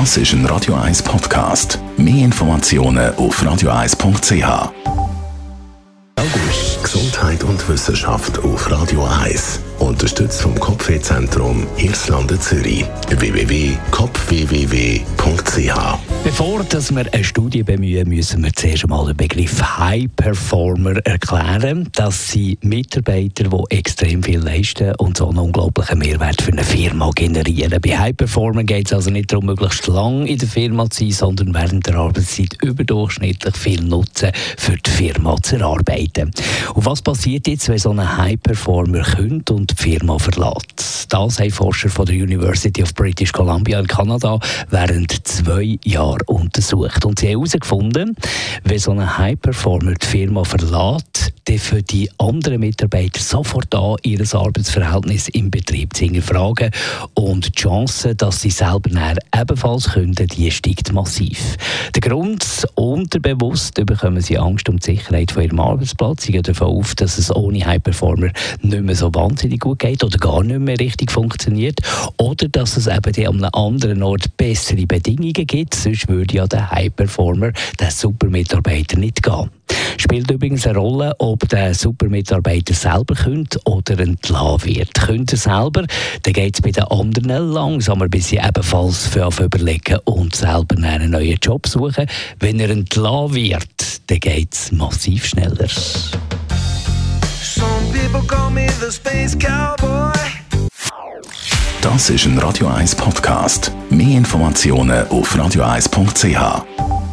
Das ist ein Radio 1 Podcast. Mehr Informationen auf radio1.ch. August Gesundheit und Wissenschaft auf Radio 1. Unterstützt vom Kopfwehzentrum Irlande Zürich. www.kopfwww.ch Bevor dass wir eine Studie bemühen, müssen wir zuerst einmal den Begriff High Performer erklären. Das sind Mitarbeiter, die extrem viel leisten und so einen unglaublichen Mehrwert für eine Firma generieren. Bei High Performer geht es also nicht darum, möglichst lang in der Firma zu sein, sondern während der Arbeitszeit überdurchschnittlich viel Nutzen für die Firma zu erarbeiten. Und was passiert jetzt, wenn so ein High Performer kommt und die Firma verlässt? Das haben Forscher von der University of British Columbia in Kanada während zwei Jahren untersucht. Und sie haben herausgefunden, wenn so ein High Performer die Firma verlässt, für die anderen Mitarbeiter sofort an, ihr Arbeitsverhältnis im Betrieb zu hinterfragen. Und die Chance, dass sie selber ebenfalls könnten, die steigt massiv. Der Grund, unterbewusst bekommen sie Angst um die Sicherheit von ihrem Arbeitsplatz. Sie gehen davon auf, dass es ohne High Performer nicht mehr so wahnsinnig gut geht oder gar nicht mehr richtig funktioniert. Oder dass es eben an einem anderen Ort bessere Bedingungen gibt. Sonst würde ja der High Performer, der Supermitarbeiter, nicht gehen. Spielt übrigens eine Rolle, ob der Supermitarbeiter selber könnte oder entlassen wird. Könnte er selber, dann geht es bei den anderen langsamer, bis sie ebenfalls für überlegen und selber einen neuen Job suchen. Wenn er entlassen wird, dann geht es massiv schneller. Das ist ein Radio 1 Podcast. Mehr Informationen auf radio1.ch.